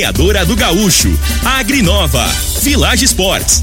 Torneadora do Gaúcho, Agrinova, Village Sports,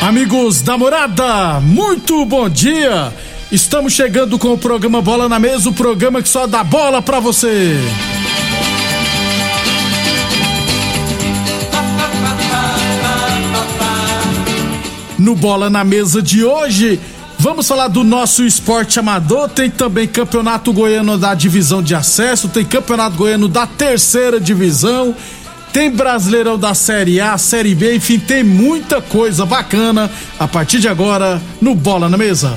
Amigos da morada, muito bom dia! Estamos chegando com o programa Bola na Mesa o programa que só dá bola pra você. No Bola na Mesa de hoje, vamos falar do nosso esporte amador. Tem também Campeonato Goiano da Divisão de Acesso, tem Campeonato Goiano da Terceira Divisão, tem Brasileirão da Série A, Série B, enfim, tem muita coisa bacana a partir de agora no Bola na Mesa.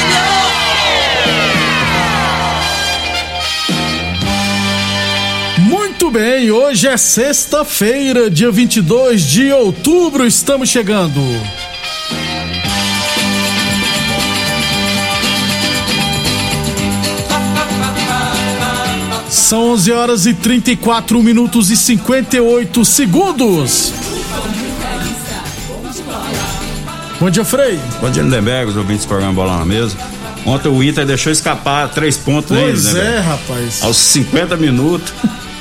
Bem, hoje é sexta-feira, dia 22 de outubro, estamos chegando. São 11 horas e 34 minutos e 58 segundos. Bom dia, Frei. Bom dia, Lindenberg, os ouvintes do programa Bola na Mesa. Ontem o Inter deixou escapar três pontos aí, Pois é, Lindenberg. rapaz. Aos 50 minutos,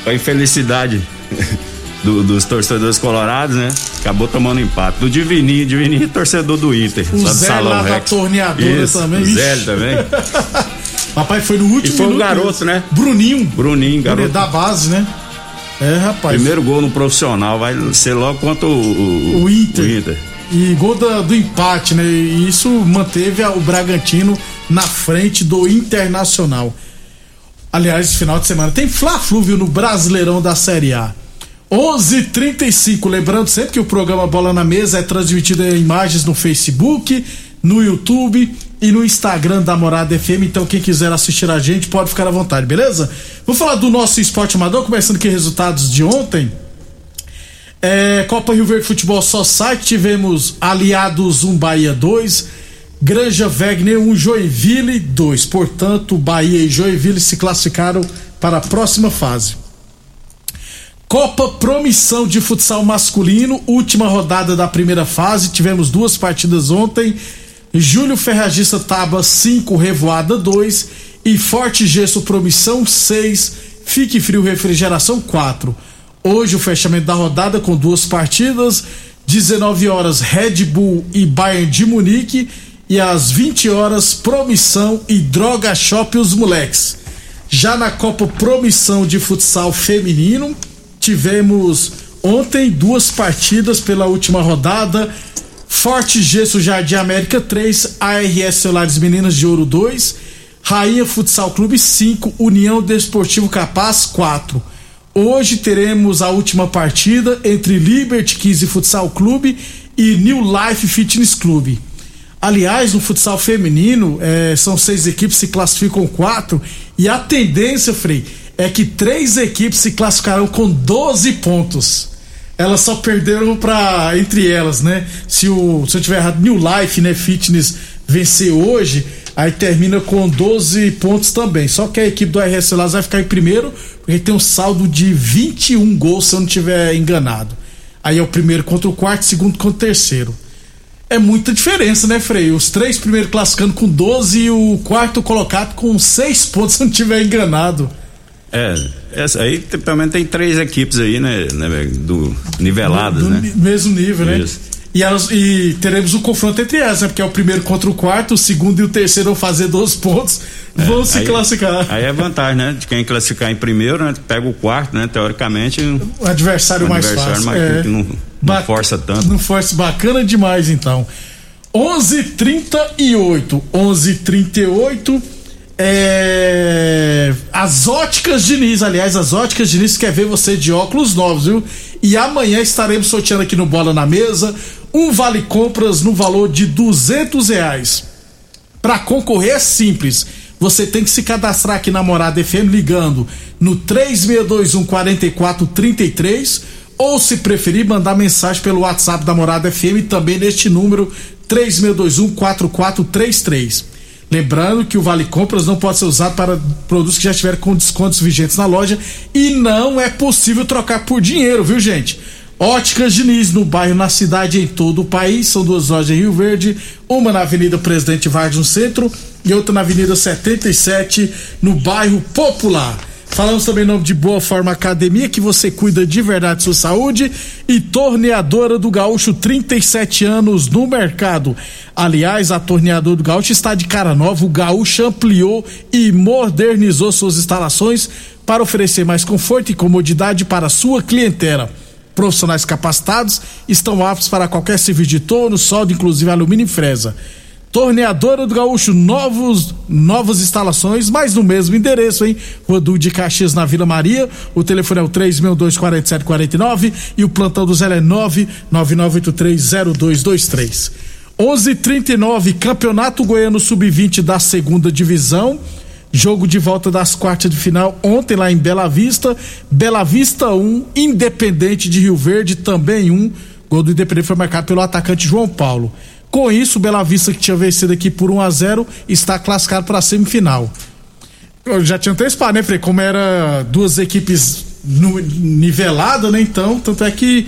a infelicidade do- dos torcedores colorados, né? Acabou tomando empate. Do Divininho, Divininho torcedor do Inter. O do Zé Salão lá da Rex. torneadora Isso, também, O Zé também. Rapaz, foi no último E foi um minuto garoto, né? Bruninho. Bruninho, garoto. Da base, né? É, rapaz. Primeiro gol no profissional, vai ser logo contra o, o, O Inter. o Inter. E gol da- do empate, né? E isso manteve a- o Bragantino na frente do Internacional. Aliás, final de semana tem Fla-Flu, viu, no Brasileirão da Série A. 11:35. Lembrando sempre que o programa Bola na Mesa é transmitido em imagens no Facebook, no YouTube e no Instagram da Morada FM. Então, quem quiser assistir a gente pode ficar à vontade, beleza? Vamos falar do nosso esporte amador, começando aqui resultados de ontem. É, Copa Rio Verde Futebol Society, tivemos Aliados 1 Bahia 2, Granja Wegner 1 Joinville 2. Portanto, Bahia e Joinville se classificaram para a próxima fase. Copa Promissão de Futsal Masculino, última rodada da primeira fase. Tivemos duas partidas ontem. Júlio Ferragista Taba 5, Revoada 2 e Forte Gesso Promissão 6, Fique Frio Refrigeração 4. Hoje o fechamento da rodada com duas partidas, 19 horas Red Bull e Bayern de Munique e às 20 horas Promissão e Droga Shop os moleques. Já na Copa Promissão de Futsal Feminino, tivemos ontem duas partidas pela última rodada. Forte Gesso Jardim América 3, ARS Celulares Meninas de Ouro 2, Rainha Futsal Clube 5, União Desportivo Capaz 4. Hoje teremos a última partida entre Liberty 15 Futsal Clube e New Life Fitness Clube. Aliás, no futsal feminino, eh, são seis equipes, se classificam quatro. E a tendência, Frei, é que três equipes se classificarão com 12 pontos. Elas só perderam para entre elas, né? Se, o, se eu tiver errado, New Life, né? Fitness vencer hoje, aí termina com 12 pontos também. Só que a equipe do RS Celas vai ficar em primeiro, porque tem um saldo de 21 gols, se eu não tiver enganado. Aí é o primeiro contra o quarto, segundo contra o terceiro é muita diferença, né, Frei? Os três primeiros classificando com 12 e o quarto colocado com 6 pontos, se não tiver enganado. É, essa aí tem- também tem três equipes aí, né, né do, niveladas, do né? mesmo nível, né? Isso. E, elas, e teremos o um confronto entre elas, né? Porque é o primeiro contra o quarto, o segundo e o terceiro vão fazer 12 pontos, é, vão se aí, classificar. Aí é vantagem, né? De quem classificar em primeiro, né? Pega o quarto, né? Teoricamente. O adversário, mais adversário fácil. Mais, é. que não, não força tanto. Não força, bacana demais então. 11:38, 11:38 é... As óticas Diniz, aliás, as óticas Diniz quer ver você de óculos novos, viu? E amanhã estaremos sorteando aqui no Bola na Mesa um vale compras no valor de duzentos reais. Para concorrer é simples. Você tem que se cadastrar aqui na Morada FM ligando no 3621 4433 ou se preferir mandar mensagem pelo WhatsApp da Morada FM também neste número 3621 4433. Lembrando que o Vale Compras não pode ser usado para produtos que já estiverem com descontos vigentes na loja e não é possível trocar por dinheiro, viu, gente? Óticas Diniz, no bairro, na cidade, em todo o país. São duas lojas em Rio Verde, uma na Avenida Presidente Vargas no centro e outra na Avenida 77, no bairro Popular. Falamos também em nome de Boa Forma Academia, que você cuida de verdade sua saúde. E Torneadora do Gaúcho, 37 anos no mercado. Aliás, a Torneadora do Gaúcho está de cara nova. O Gaúcho ampliou e modernizou suas instalações para oferecer mais conforto e comodidade para sua clientela. Profissionais capacitados estão aptos para qualquer serviço de torno, solda, inclusive alumínio e fresa. Torneadora do Gaúcho, novos, novas instalações, mas no mesmo endereço, hein? Rodu de Caxias na Vila Maria. O telefone é o 3624749 e o plantão do Zé é 999830223. 11:39 Campeonato Goiano Sub-20 da Segunda Divisão. Jogo de volta das quartas de final ontem lá em Bela Vista. Bela Vista 1, um, Independente de Rio Verde também um. Gol do Independente foi marcado pelo atacante João Paulo. Com isso, o Bela Vista, que tinha vencido aqui por 1 a 0 está classificado para a semifinal. Eu já tinha antecipado, né, Frei? Como era duas equipes niveladas, né? Então, tanto é que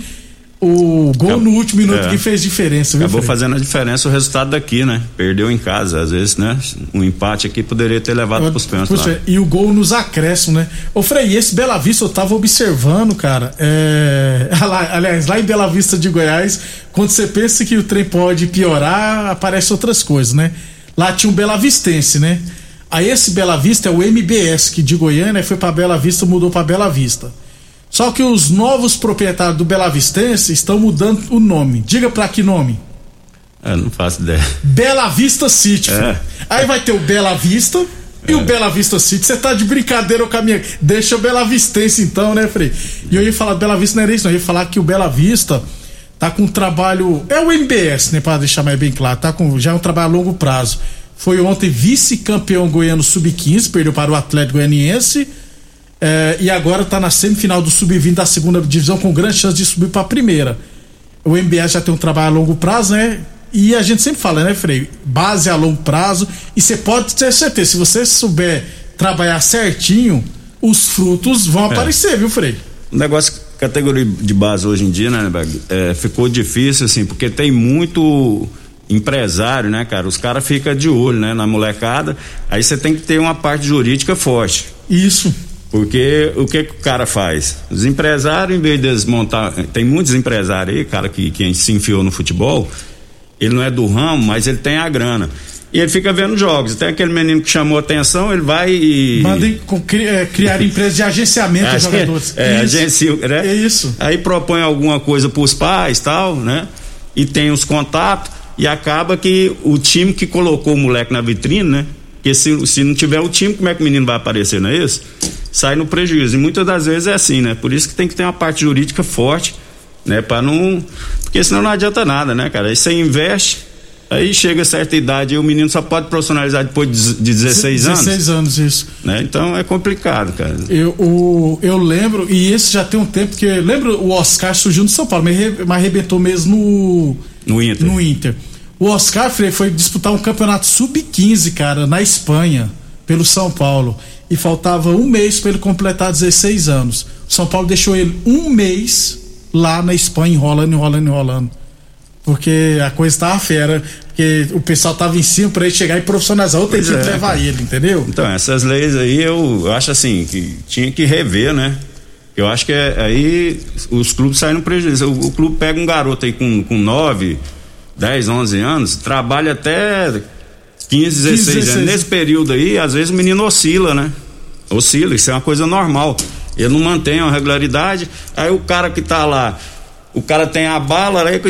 o gol no último minuto é. que fez diferença, viu, Acabou Frei? fazendo a diferença o resultado daqui, né? Perdeu em casa, às vezes, né? Um empate aqui poderia ter levado para os pênaltis lá. E o gol nos acréscimos, né? Ô Frei, esse Bela Vista eu tava observando, cara. É... Aliás, lá em Bela Vista de Goiás, quando você pensa que o trem pode piorar, aparecem outras coisas, né? Lá tinha um Bela Vistense, né? Aí esse Bela Vista é o MBS, que de Goiânia foi para Bela Vista, mudou para Bela Vista. Só que os novos proprietários do Bela Vistense estão mudando o nome. Diga para que nome? Eu não faço ideia. Bela Vista City. É. Aí vai ter o Bela Vista e é. o Bela Vista City. Você tá de brincadeira com a minha. Deixa o Bela Vistense então, né, Frei? E eu ia falar Bela Vista não era isso, não. Eu ia falar que o Bela Vista tá com um trabalho. É o MBS, né, para deixar mais bem claro. Tá com já é um trabalho a longo prazo. Foi ontem vice-campeão goiano sub-15, perdeu para o Atlético Goianiense é, e agora está na semifinal do sub-20 da segunda divisão com grande chance de subir para a primeira. O MBS já tem um trabalho a longo prazo, né? E a gente sempre fala, né, Frei? Base a longo prazo. E você pode ter certeza, se você souber trabalhar certinho, os frutos vão é. aparecer, viu, Frei? O negócio, categoria de base hoje em dia, né, é, ficou difícil, assim, porque tem muito empresário, né, cara? Os caras ficam de olho, né, na molecada. Aí você tem que ter uma parte jurídica forte. Isso. Porque o que, que o cara faz? Os empresários, em vez de desmontar. Tem muitos empresários aí, cara, que, que se enfiou no futebol. Ele não é do ramo, mas ele tem a grana. E ele fica vendo jogos. Tem aquele menino que chamou atenção, ele vai e. Manda é, criar empresa de agenciamento de jogadores. É, agencia, né? É isso. Aí propõe alguma coisa para os pais tal, né? E tem os contatos. E acaba que o time que colocou o moleque na vitrine, né? Porque se, se não tiver o time, como é que o menino vai aparecer, não é isso? Sai no prejuízo. E muitas das vezes é assim, né? Por isso que tem que ter uma parte jurídica forte, né? Para não. Porque senão não adianta nada, né, cara? Aí você investe, aí chega certa idade e o menino só pode profissionalizar depois de 16 anos. 16 anos, isso. Né? Então é complicado, cara. Eu, o, eu lembro, e esse já tem um tempo que. Lembro o Oscar surgiu no São Paulo, mas arrebentou mesmo no Inter. No Inter. O Oscar foi disputar um campeonato sub-15, cara, na Espanha, pelo São Paulo e faltava um mês para ele completar 16 anos. São Paulo deixou ele um mês lá na Espanha, enrolando, enrolando, enrolando. Porque a coisa estava fera, porque o pessoal estava em cima para ele chegar e profissionalizar outra equipe é. levar ele, entendeu? Então, essas leis aí eu acho assim, que tinha que rever, né? Eu acho que é, aí os clubes saem no prejuízo. O, o, clube pega um garoto aí com, com 9, 10, 11 anos, trabalha até 15, 16, 16 anos. Nesse período aí, às vezes o menino oscila, né? Oscila, isso é uma coisa normal. Ele não mantém uma regularidade. Aí o cara que tá lá, o cara tem a bala, aí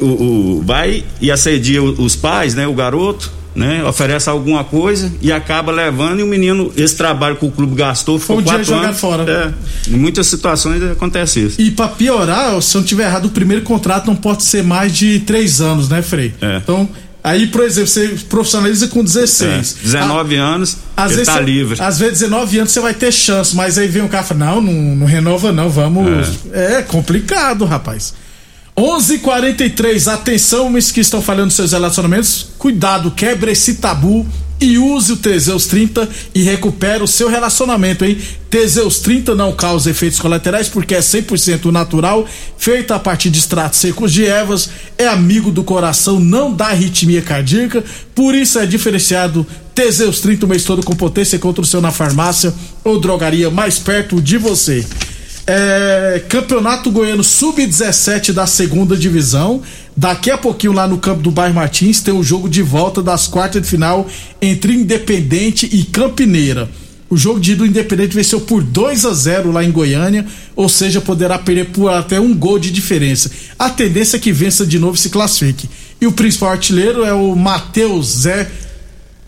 o, o, vai e assedia os pais, né? O garoto, né? Oferece alguma coisa e acaba levando e o menino, esse trabalho que o clube gastou, ficou um quatro dia anos. fora. É, em muitas situações acontece isso. E para piorar, se eu não tiver errado, o primeiro contrato não pode ser mais de três anos, né, Frei? É. Então, Aí, por exemplo, você profissionaliza com 16. É, 19 a, anos, às vezes tá você, livre. Às vezes, 19 anos você vai ter chance, mas aí vem um cara e fala: não, não, não renova, não, vamos. É, é complicado, rapaz. 11:43 atenção, homens que estão falando dos seus relacionamentos, cuidado, quebre esse tabu e use o Teseus 30 e recupere o seu relacionamento, hein? Teseus 30 não causa efeitos colaterais porque é 100% natural, feito a partir de extratos secos de ervas, é amigo do coração, não dá arritmia cardíaca, por isso é diferenciado Teseus 30 o mês todo com potência contra o seu na farmácia ou drogaria mais perto de você. É, Campeonato Goiano Sub-17 da segunda divisão. Daqui a pouquinho, lá no campo do Bairro Martins, tem o jogo de volta das quartas de final entre Independente e Campineira. O jogo de do Independente venceu por 2 a 0 lá em Goiânia, ou seja, poderá perder por até um gol de diferença. A tendência é que vença de novo e se classifique. E o principal artilheiro é o Matheus Zé,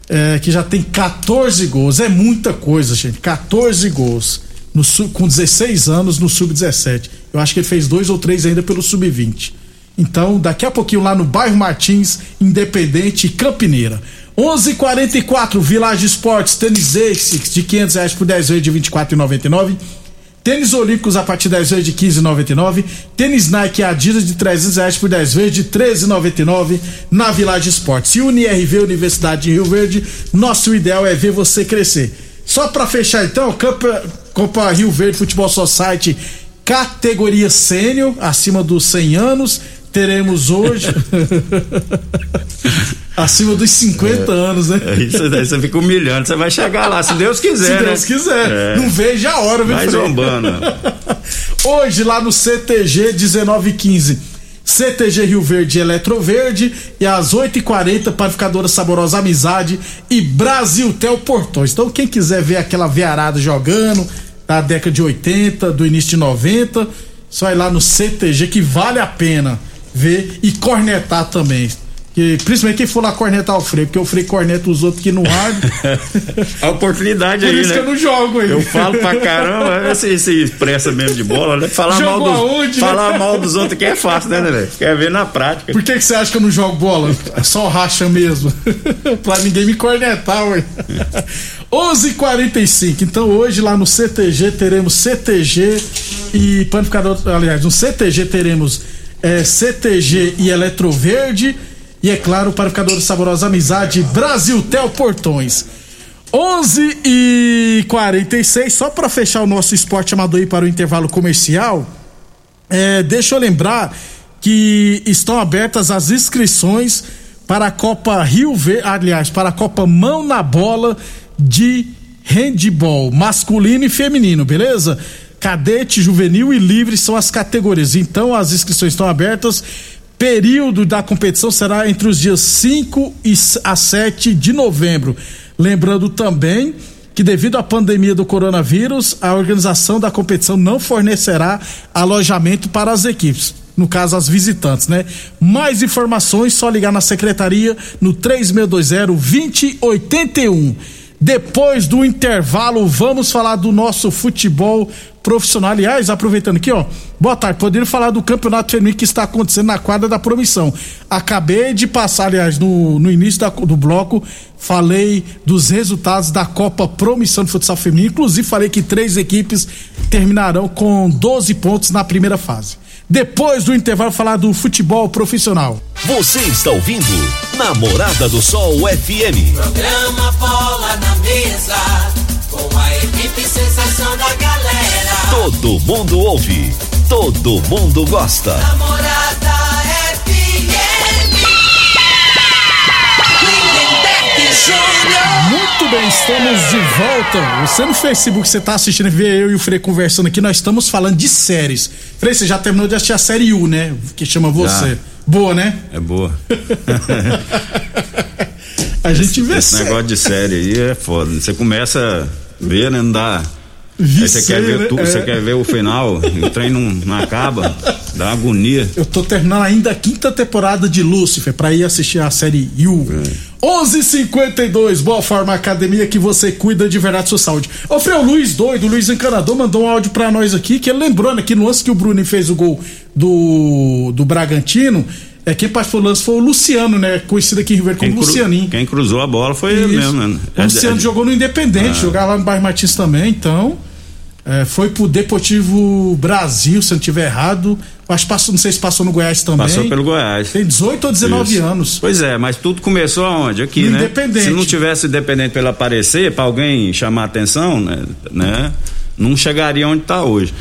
é, que já tem 14 gols. É muita coisa, gente. 14 gols no, com 16 anos no Sub-17. Eu acho que ele fez dois ou três ainda pelo Sub-20. Então, daqui a pouquinho lá no bairro Martins, Independente Campineira. 11:44 Village Esportes, tênis Asics de 500 reais por 10 vezes de 24,99. Tênis Olímpicos a partir de 10 vezes de 15,99. Tênis Nike Adidas de 300 reais por 10 vezes de 13,99 na Village Esportes. E UniRV Universidade de Rio Verde, nosso ideal é ver você crescer. Só para fechar então, Copa, Copa Rio Verde Futebol Society, categoria sênior, acima dos 100 anos. Teremos hoje. acima dos 50 é, anos, né? É isso daí, você fica humilhando, você vai chegar lá, se Deus quiser. Se Deus né? quiser. É. Não veja a hora, viu, Vai zombando. hoje, lá no CTG 1915 CTG Rio Verde Eletroverde e às 8h40 Panificadora Saborosa Amizade e Brasil Tel Portões. Então quem quiser ver aquela vearada jogando da década de 80, do início de 90, só ir lá no CTG que vale a pena ver e cornetar também. Que, principalmente quem for lá cornetar o Frei, porque o Frei corneta os outros que não arde. a oportunidade Por aí, isso né? que eu não jogo aí. Eu falo pra caramba, você se expressa mesmo de bola, né? Falar, mal dos, aonde, né? falar mal dos outros aqui é fácil, né, né? Quer ver na prática. Por que, que você acha que eu não jogo bola? É só racha mesmo. pra ninguém me cornetar, ué. 11:45. Então hoje lá no CTG teremos CTG e panificador, aliás, no CTG teremos é, CTG e Eletroverde e é claro, para Panificador Saborosa Amizade, Brasil Tel Portões. 11 e 46 só para fechar o nosso esporte amador aí para o intervalo comercial, é, deixa eu lembrar que estão abertas as inscrições para a Copa Rio Verde, aliás, para a Copa Mão na Bola de handball masculino e feminino, beleza? Cadete, juvenil e livre são as categorias. Então as inscrições estão abertas período da competição será entre os dias 5 e a 7 de novembro. Lembrando também que devido à pandemia do coronavírus, a organização da competição não fornecerá alojamento para as equipes, no caso as visitantes, né? Mais informações só ligar na secretaria no 3620 2081. Depois do intervalo, vamos falar do nosso futebol profissional. Aliás, aproveitando aqui, ó. Boa tarde. Poderia falar do campeonato feminino que está acontecendo na quadra da promissão. Acabei de passar, aliás, no, no início da, do bloco, falei dos resultados da Copa Promissão de Futsal Feminino. Inclusive, falei que três equipes terminarão com 12 pontos na primeira fase. Depois do intervalo, falar do futebol profissional. Você está ouvindo Namorada do Sol FM. Programa Bola na Mesa, com a equipe sensação da galera. Todo mundo ouve, todo mundo gosta. Namorada FM. Muito bem, estamos de volta. Você no Facebook, você tá assistindo, vê eu e o Frei conversando aqui, nós estamos falando de séries. Frei, você já terminou de assistir a série U, né? Que chama Você. Já. Boa, né? É boa. a gente vê Esse série. negócio de série aí é foda. Você começa ver, né? Não dá. Você quer ver né? tudo, É. você quer ver o final, o trem não, não acaba, dá agonia. Eu tô terminando ainda a quinta temporada de Lucifer pra ir assistir a série You. É. 11:52 Boa Forma Academia que você cuida de verdade sua saúde. Ô Frei, Luiz doido, Luiz Encanador mandou um áudio pra nós aqui que ele lembrou, né, que no lance que o Bruno fez o gol do, do Bragantino, é quem participou do lance foi o Luciano, né, conhecido aqui em Rio Verde como Quem, cru- Lucianinho. quem cruzou a bola foi ele Isso. mesmo, né? O Luciano É- é- jogou no Independente, Ah. jogar lá no Bairro Martins também, então. é, foi pro Deportivo Brasil, se eu não tiver errado. Acho que passou, não sei se passou no Goiás também. Passou pelo Goiás. Tem 18 ou 19 Isso. anos. Pois é, mas tudo começou aonde? Aqui, No né? Independente. Se não tivesse Independente pelo aparecer, pra alguém chamar a atenção, né? né? Não chegaria onde tá hoje.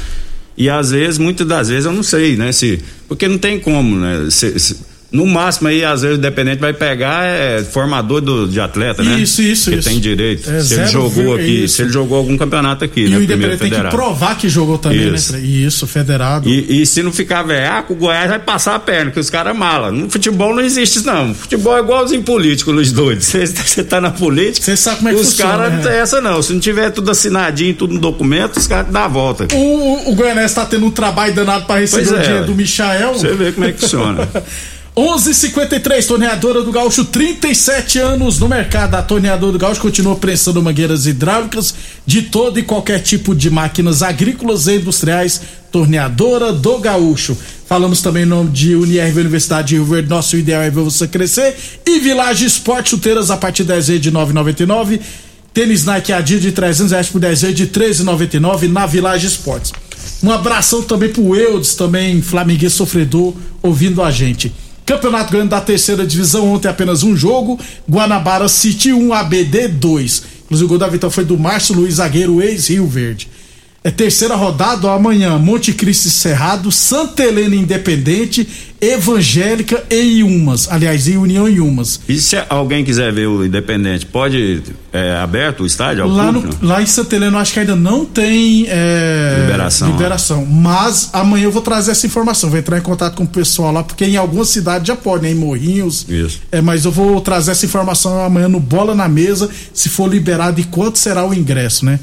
E às vezes, muitas das vezes, eu não sei, né? Se, porque não tem como, né? Se- se- no máximo aí, às vezes, o Independente vai pegar é formador do, de atleta, né? Isso, isso, que isso. tem direito. É, se ele jogou aqui, isso. se ele jogou algum campeonato aqui, E né? o Independente tem que provar que jogou também, Isso. né? Isso, federado. E, e se não ficar veaco, o Goiás vai passar a perna, que os caras mala. No futebol não existe isso, não. Futebol é igualzinho político, Luiz Doido. Você tá na política. Cê sabe como é que Os caras né? essa, não. Se não tiver tudo assinadinho, tudo no documento, os caras dão a volta. O, o, o tá tendo um trabalho danado pra receber Pois o é, dinheiro do Michael. Você vê como é que funciona. 11:53 torneadora do Gaúcho, 37 anos no mercado. A torneadora do Gaúcho continua prensando mangueiras hidráulicas de todo e qualquer tipo de máquinas agrícolas e industriais. Torneadora do Gaúcho. Falamos também em nome de Unirv Universidade de Rio Verde. Nosso ideal é ver você crescer. E Village Esporte chuteiras a partir de 10 vezes de 9,99. Tênis Nike Adidas de 300 reais por 10 vezes de 13,99 na Village Esportes. Um abração também pro Eudes, também flamenguês sofredor, ouvindo a gente. Campeonato Grande da terceira divisão, ontem apenas um jogo. Guanabara City 1, ABD 2. Inclusive o gol da vitória foi do Márcio Luiz Zagueiro, ex-Rio Verde. É terceira rodada, ó, amanhã, Monte Cristo Cerrado, Santa Helena Independente, Evangélica e Iumas. Aliás, e União e Iumas. E se alguém quiser ver o Independente, pode. É aberto o estádio? Lá, no- público? lá em Santa Helena eu acho que ainda não tem é, Liberação, liberação. Mas amanhã eu vou trazer essa informação. Vou entrar em contato com o pessoal lá, porque em algumas cidades já pode, né? Em Morrinhos. Isso. É, mas eu vou trazer essa informação amanhã no Bola na Mesa, se for liberado e quanto será o ingresso, né?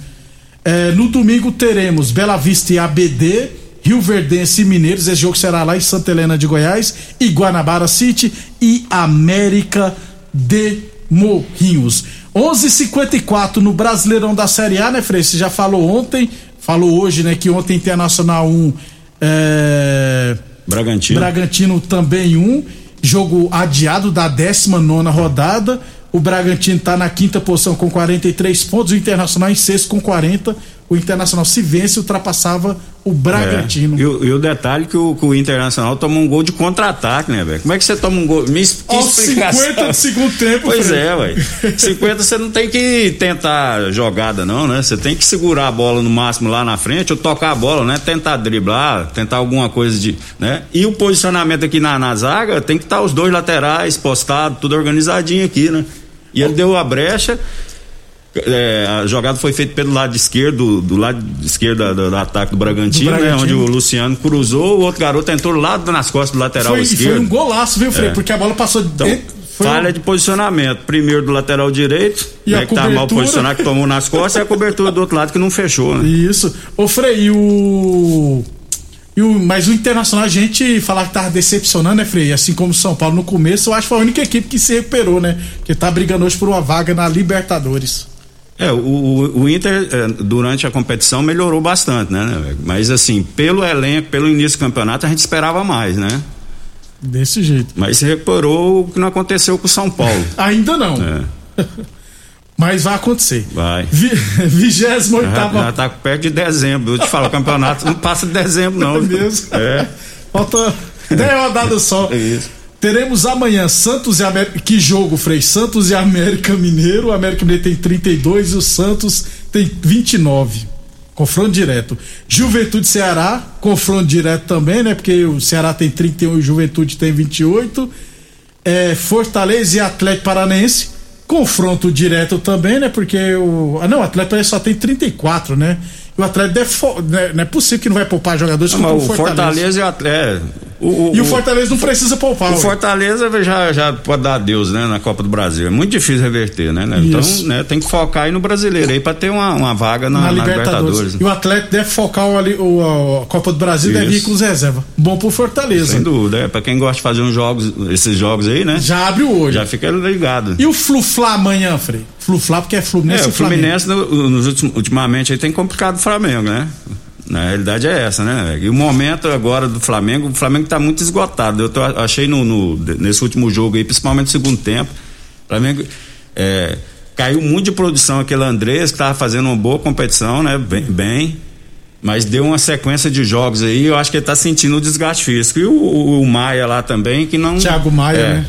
É, no domingo teremos Bela Vista e ABD, Rio Verdense e Mineiros. Esse jogo será lá em Santa Helena de Goiás, e Guanabara City e América de Morrinhos. 11:54 no Brasileirão da Série A, né, Frei? Você já falou ontem, falou hoje, né, que ontem Internacional 1 é, Bragantino. Bragantino também um. Jogo adiado da 19 rodada. O Bragantino está na quinta posição com 43 pontos. O Internacional em sexto com 40. O Internacional, se vence, ultrapassava o Bragantino. É. E, o- e o detalhe que o, que o Internacional tomou um gol de contra-ataque, né, velho? Como é que você toma um gol? Me que Aos explicação. 50 do segundo tempo. Pois Fred. é, ué. 50 você não tem que tentar jogada, não, né? Você tem que segurar a bola no máximo lá na frente ou tocar a bola, né? Tentar driblar, tentar alguma coisa de. né? E o posicionamento aqui na, na zaga tem que estar os dois laterais postados, tudo organizadinho aqui, né? E ele deu a brecha. é, a jogada foi feita pelo lado esquerdo, do lado esquerdo da- do, do ataque do Bragantino, Do né? Bragantino. Onde o Luciano cruzou, o outro garoto entrou lá nas costas do lateral Foi, esquerdo. foi um golaço, viu, Frei? É. Porque a bola passou Então, dentro. Falha um- de posicionamento. Primeiro do lateral direito, E a né, que tá mal cobertura? posicionado, que tomou nas costas, e a cobertura do outro lado que não fechou, né? Isso. Ô, Frei, e o. E o, mas o Internacional, a gente falar que tava decepcionando, né, Frei? Assim como o São Paulo no começo, eu acho que foi a única equipe que se recuperou, né? Que tá brigando hoje por uma vaga na Libertadores. É, o, o- Inter, é, durante a competição, melhorou bastante, né? né? Mas, assim, pelo elenco, pelo início do campeonato, a gente esperava mais, né? Desse jeito. Mas se recuperou o que não aconteceu com o São Paulo. Ainda não. É, Mas vai acontecer. vai. Vi- 28 Já, já tá perto de dezembro. Eu te falo, o campeonato não passa de dezembro, não. É mesmo? É. Falta 10 rodadas só. É isso. Teremos amanhã Santos e América. Que jogo, Frei? Santos e América Mineiro. O América Mineiro tem 32 e o Santos tem 29. Confronto direto. Juventude Ceará, confronto direto também, né? Porque o Ceará tem 31 e o Juventude tem 28. É, Fortaleza e Atlético Paranaense, Confronto direto também, né? Porque o. Ah, não, o Atlético só tem 34, né? E o Atlético deve. né, Não é possível que não vai poupar jogadores Não, mas o Fortaleza e o Atlético. O, E o Fortaleza não precisa poupar. O. Fortaleza já, já pode dar adeus, né, na Copa do Brasil. É muito difícil reverter, né? né? Então, Isso. né, tem que focar aí no brasileiro aí pra ter uma, uma vaga na, na na Libertadores. Libertadores. E o Atlético deve focar o, o- a Copa do Brasil, deve ir Isso. com os reservas. Bom pro Fortaleza. Sem dúvida, é. Pra quem gosta de fazer uns jogos, esses jogos aí, né? Já abre o olho. Já fica ligado. E o Flu-Fla amanhã, Frei? Flu-Fla porque é Fluminense É, o e Flamengo. Fluminense, no- nos ultimamente, aí tem complicado o Flamengo, né? Na realidade é essa, né? E o momento agora do Flamengo, o Flamengo tá muito esgotado. Eu tô- achei no, no- nesse último jogo aí, principalmente no segundo tempo, o Flamengo é, caiu muito de produção aquele Andrés, que tava fazendo uma boa competição, né? Bem, bem, mas deu uma sequência de jogos aí, eu acho que ele tá sentindo o desgaste físico. E o, o- o Maia lá também, que não. Thiago Maia, é, né?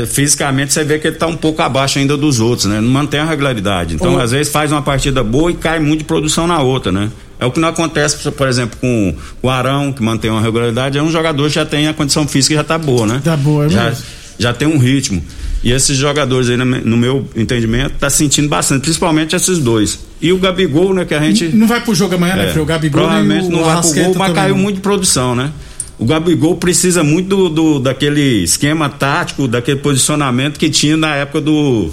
né? Fisicamente você vê que ele tá um pouco abaixo ainda dos outros, né? Não mantém a regularidade. Então, Ô. às vezes faz uma partida boa e cai muito de produção na outra, né? É o que não acontece, por exemplo, com o Arão, que mantém uma regularidade, é um jogador que já tem a condição física e já tá boa, né? Tá boa, é já, mesmo. já tem um ritmo. E esses jogadores aí, no me- no meu entendimento, tá sentindo bastante, principalmente esses dois. E o Gabigol, né, que a gente Não vai pro jogo amanhã, né, é, Frei? O Gabigol provavelmente o não vai pro gol, mas caiu muito de produção, né? O Gabigol precisa muito do, do- daquele esquema tático, daquele posicionamento que tinha na época do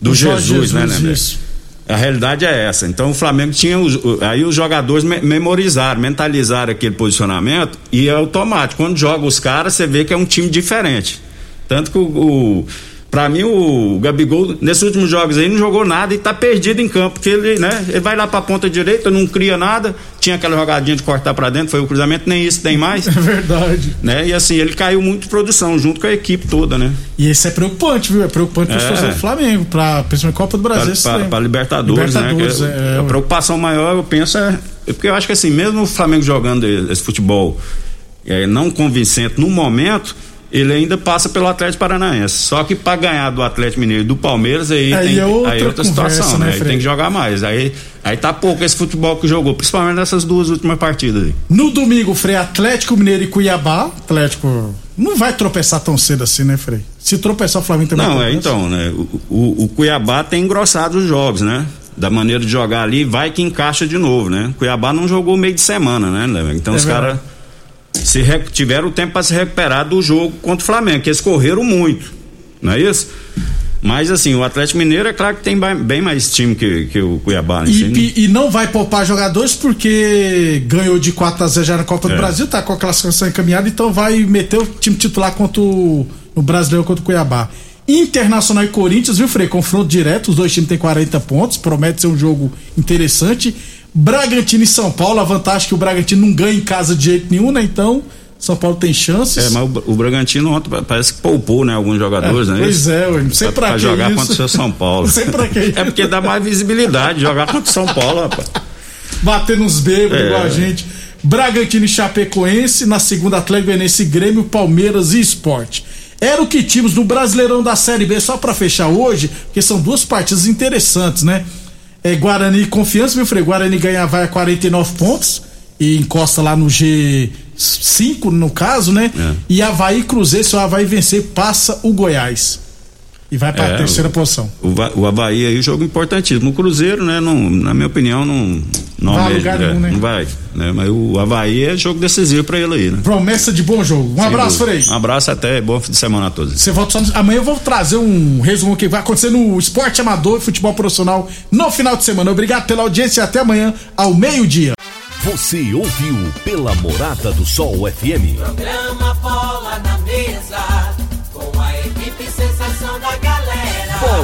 do Jorge Jesus, né, Jesus, né? isso. A realidade é essa. Então o Flamengo tinha os, aí os jogadores me- memorizaram, mentalizaram aquele posicionamento e é automático. Quando joga os caras, você vê que é um time diferente. Tanto que o, o para mim o Gabigol nesses últimos jogos aí não jogou nada e tá perdido em campo, porque ele, né, ele vai lá pra ponta direita, não cria nada, tinha aquela jogadinha de cortar pra dentro, foi o cruzamento, nem isso tem mais, É verdade. né? E assim, ele caiu muito de produção junto com a equipe toda, né? E esse é preocupante, viu? É preocupante para os É. do Flamengo, pra, principalmente Copa do Brasil. Para Libertadores, Libertadores, né? Que é, a ué. preocupação maior, eu penso, é. é Porque eu acho que assim, mesmo o Flamengo jogando esse futebol é, não convincente no momento, ele ainda passa pelo Atlético Paranaense. Só que para ganhar do Atlético Mineiro e do Palmeiras, aí, Aí tem, é outra aí é outra conversa, situação, né, né? Aí Fred? tem que jogar mais. Aí, aí tá pouco esse futebol que jogou, principalmente nessas duas últimas partidas aí. No domingo, Frei, Atlético Mineiro e Cuiabá. Atlético não vai tropeçar tão cedo assim, né, Frei? Se tropeçar, o Flamengo também Não, é então, né? O, o- o Cuiabá tem engrossado os jogos, né? Da maneira de jogar ali, vai que encaixa de novo, né? Cuiabá não jogou meio de semana, né? Então É os caras se tiveram tempo para se recuperar do jogo contra o Flamengo, que eles correram muito, não é isso? Mas assim, o Atlético Mineiro é claro que tem bem mais time que, que o Cuiabá. né? E, Assim, e não vai poupar jogadores porque ganhou de 4 a 0 já na Copa do É. Brasil, tá com a classificação encaminhada, então vai meter o time titular contra o, o Brasileiro contra o Cuiabá. Internacional e Corinthians, viu, Frei? Confronto direto, os dois times têm 40 pontos, promete ser um jogo interessante. Bragantino e São Paulo, a vantagem é que o Bragantino não ganha em casa de jeito nenhum, né? Então, São Paulo tem chances. É, mas o, o Bragantino ontem pa- parece que poupou, né? Alguns jogadores, né? Pois é, ué, não sei pra, pra que jogar isso. contra o seu São Paulo. Não sei pra que É porque dá mais visibilidade jogar contra o São Paulo, rapaz. batendo uns bêbados É. igual a gente. Bragantino e Chapecoense, na segunda Atlético Goianiense, Grêmio, Palmeiras e Esporte. Era o que tínhamos no Brasileirão da Série B, só pra fechar hoje, porque são duas partidas interessantes, né? É Guarani e Confiança, meu Frei, Guarani ganha vai a 49 pontos e encosta lá no G5, no caso, né? É. E Havaí Cruzeiro, se o Havaí vencer, passa o Goiás. E vai pra É, terceira o- posição. O, o Havaí aí, jogo importantíssimo. O Cruzeiro, né, não, na minha opinião, não. Não, Vai a almeja- lugar é, nenhum, né? não vai. Né, mas o Havaí é jogo decisivo pra ele aí, né? Promessa de bom jogo. Um Sem abraço. Frei. Um abraço até, bom fim de semana a todos. Você volta só no- Amanhã eu vou trazer um resumo que vai acontecer no esporte amador e futebol profissional no final de semana. Obrigado pela audiência e até amanhã ao meio-dia. Você ouviu pela Morada do Sol FM. Programa Bola na